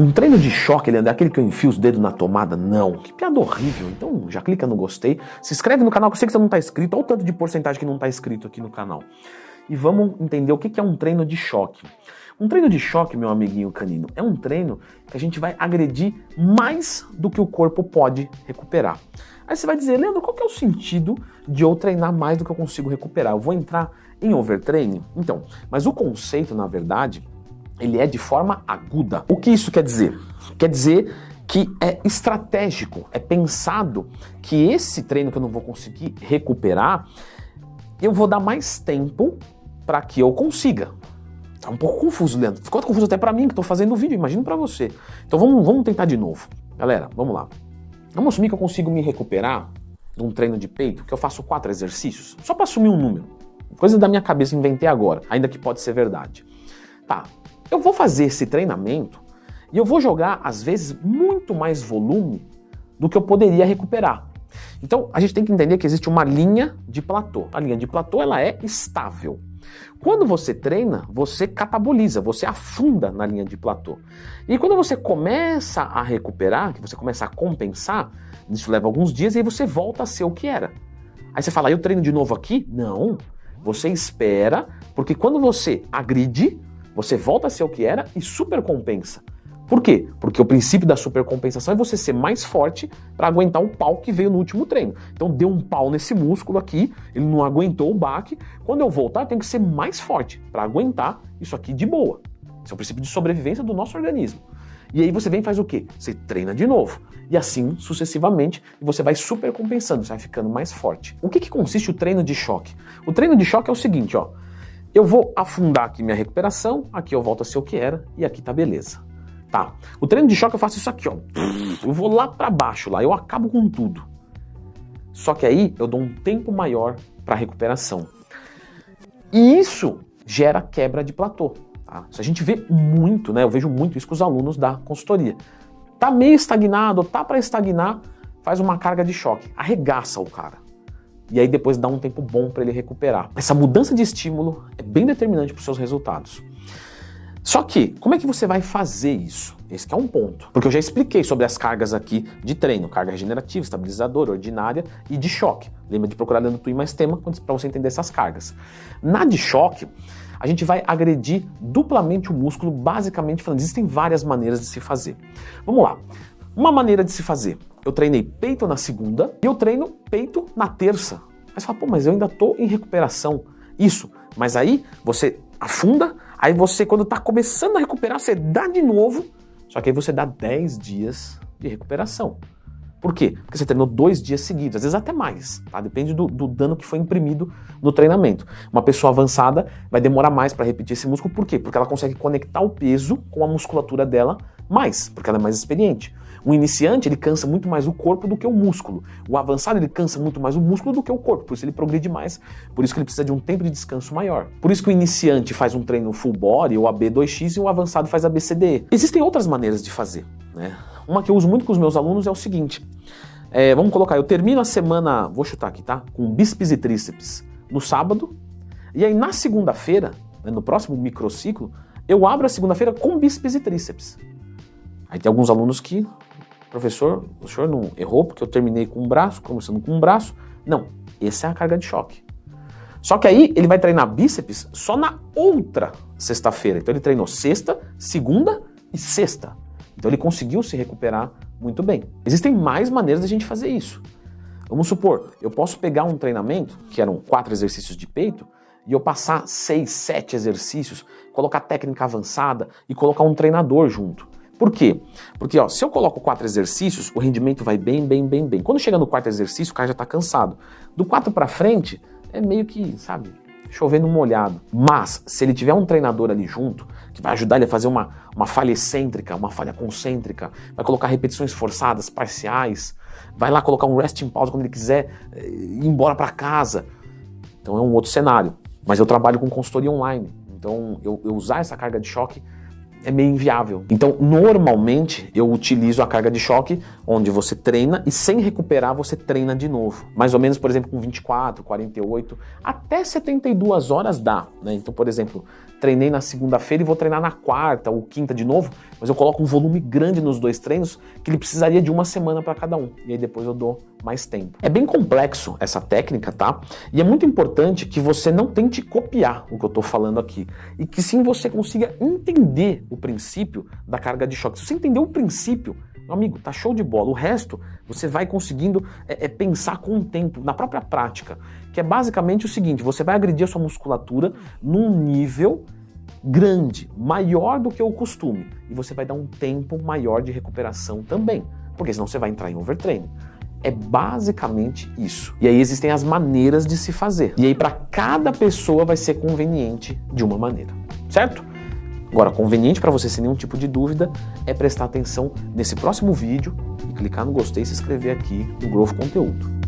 Um treino de choque, Leandro, é aquele que eu enfio os dedos na tomada? Não. Que piada horrível. Então já clica no gostei, se inscreve no canal que eu sei que você não está inscrito, olha o tanto de porcentagem que não está inscrito aqui no canal. E vamos entender o que é um treino de choque. Um treino de choque, meu amiguinho canino, é um treino que a gente vai agredir mais do que o corpo pode recuperar. Aí você vai dizer, Leandro, qual que é o sentido de eu treinar mais do que eu consigo recuperar? Eu vou entrar em overtraining? Então, mas o conceito, na verdade, ele é de forma aguda. O que isso quer dizer? Quer dizer que é estratégico, é pensado que esse treino que eu não vou conseguir recuperar, eu vou dar mais tempo para que eu consiga. Tá um pouco confuso, Leandro. Ficou confuso até para mim que estou fazendo o vídeo, imagino para você. Então vamos, vamos tentar de novo. Galera, vamos lá. Vamos assumir que eu consigo me recuperar de um treino de peito, que eu faço quatro exercícios, só para assumir um número. Coisa da minha cabeça, inventei agora, ainda que pode ser verdade. Tá, eu vou fazer esse treinamento e eu vou jogar, às vezes, muito mais volume do que eu poderia recuperar. Então, a gente tem que entender que existe uma linha de platô. A linha de platô, ela é estável. Quando você treina, você cataboliza, você afunda na linha de platô. E quando você começa a recuperar, que você começa a compensar, isso leva alguns dias e aí você volta a ser o que era. Aí você fala, eu treino de novo aqui? Não. Você espera, porque quando você agride, você volta a ser o que era e supercompensa. Por quê? Porque o princípio da supercompensação é você ser mais forte para aguentar o pau que veio no último treino. Então deu um pau nesse músculo aqui, ele não aguentou o baque. Quando eu voltar, eu tenho que ser mais forte para aguentar isso aqui de boa. Esse é o princípio de sobrevivência do nosso organismo. E aí você vem e faz o quê? Você treina de novo. E assim sucessivamente, você vai super compensando, você vai ficando mais forte. O que, que consiste o treino de choque? O treino de choque é o seguinte, ó. Eu vou afundar aqui minha recuperação, aqui eu volto a ser o que era, e aqui tá beleza. Tá. O treino de choque eu faço isso aqui, ó. Eu vou lá para baixo, lá, eu acabo com tudo. Só que aí eu dou um tempo maior para recuperação. E isso gera quebra de platô. Tá? Isso a gente vê muito, né? Eu vejo muito isso com os alunos da consultoria. Tá meio estagnado, tá para estagnar, faz uma carga de choque, arregaça o cara. E aí depois dá um tempo bom para ele recuperar. Essa mudança de estímulo é bem determinante para os seus resultados. Só que, como é que você vai fazer isso? Esse é um ponto. Porque eu já expliquei sobre as cargas aqui de treino, carga regenerativa, estabilizadora, ordinária e de choque. Lembra de procurar dentro do Twin mais tema para você entender essas cargas. Na de choque, a gente vai agredir duplamente o músculo, basicamente falando. Existem várias maneiras de se fazer. Vamos lá. Uma maneira de se fazer. Eu treinei peito na segunda e eu treino peito na terça. Mas fala, pô, mas eu ainda estou em recuperação. Isso. Mas aí você afunda, aí você, quando está começando a recuperar, você dá de novo, só que aí você dá 10 dias de recuperação. Por quê? Porque você treinou dois dias seguidos, às vezes até mais, tá? Depende do, do dano que foi imprimido no treinamento. Uma pessoa avançada vai demorar mais para repetir esse músculo, por quê? Porque ela consegue conectar o peso com a musculatura dela mais, porque ela é mais experiente. O iniciante, ele cansa muito mais o corpo do que o músculo. O avançado, ele cansa muito mais o músculo do que o corpo, por isso ele progride mais, por isso que ele precisa de um tempo de descanso maior. Por isso que o iniciante faz um treino full body ou AB2X e o avançado faz ABCD. Existem outras maneiras de fazer, né? Uma que eu uso muito com os meus alunos é o seguinte, é, vamos colocar, eu termino a semana, vou chutar aqui, tá? Com bíceps e tríceps no sábado, e aí na segunda-feira, né, no próximo microciclo, eu abro a segunda-feira com bíceps e tríceps. Aí tem alguns alunos que professor, o senhor não errou porque eu terminei com um braço, começando com um braço. Não, essa é a carga de choque. Só que aí ele vai treinar bíceps só na outra sexta-feira. Então ele treinou sexta, segunda e sexta. Então ele conseguiu se recuperar muito bem. Existem mais maneiras de a gente fazer isso. Vamos supor, eu posso pegar um treinamento, que eram quatro exercícios de peito, e eu passar seis, sete exercícios, colocar técnica avançada e colocar um treinador junto. Por quê? Porque ó, se eu coloco quatro exercícios, o rendimento vai bem, bem, bem, bem. Quando chega no quarto exercício, o cara já está cansado. Do quatro para frente, é meio que, sabe, chovendo molhado. Mas, se ele tiver um treinador ali junto, que vai ajudar ele a fazer uma, uma falha excêntrica, uma falha concêntrica, vai colocar repetições forçadas, parciais, vai lá colocar um resting pause quando ele quiser eh, ir embora para casa. Então é um outro cenário. Mas eu trabalho com consultoria online. Então, eu, eu usar essa carga de choque é meio inviável. Então, normalmente, eu utilizo a carga de choque, onde você treina e sem recuperar, você treina de novo. Mais ou menos, por exemplo, com 24, 48, até 72 horas dá. Né? Então, por exemplo, treinei na segunda-feira e vou treinar na quarta ou quinta de novo, mas eu coloco um volume grande nos dois treinos que ele precisaria de uma semana para cada um. E aí depois eu dou mais tempo. É bem complexo essa técnica, tá? E é muito importante que você não tente copiar o que eu estou falando aqui e que sim você consiga entender o princípio da carga de choque. Se você entender o princípio, meu amigo, tá show de bola. O resto você vai conseguindo é, é, pensar com o tempo, na própria prática, que é basicamente o seguinte: você vai agredir a sua musculatura num nível grande, maior do que o costume, e você vai dar um tempo maior de recuperação também, porque senão você vai entrar em overtraining. É basicamente isso. E aí existem as maneiras de se fazer. E aí para cada pessoa vai ser conveniente de uma maneira, certo? Agora, conveniente para você sem nenhum tipo de dúvida é prestar atenção nesse próximo vídeo e clicar no gostei e se inscrever aqui no Growth Conteúdo.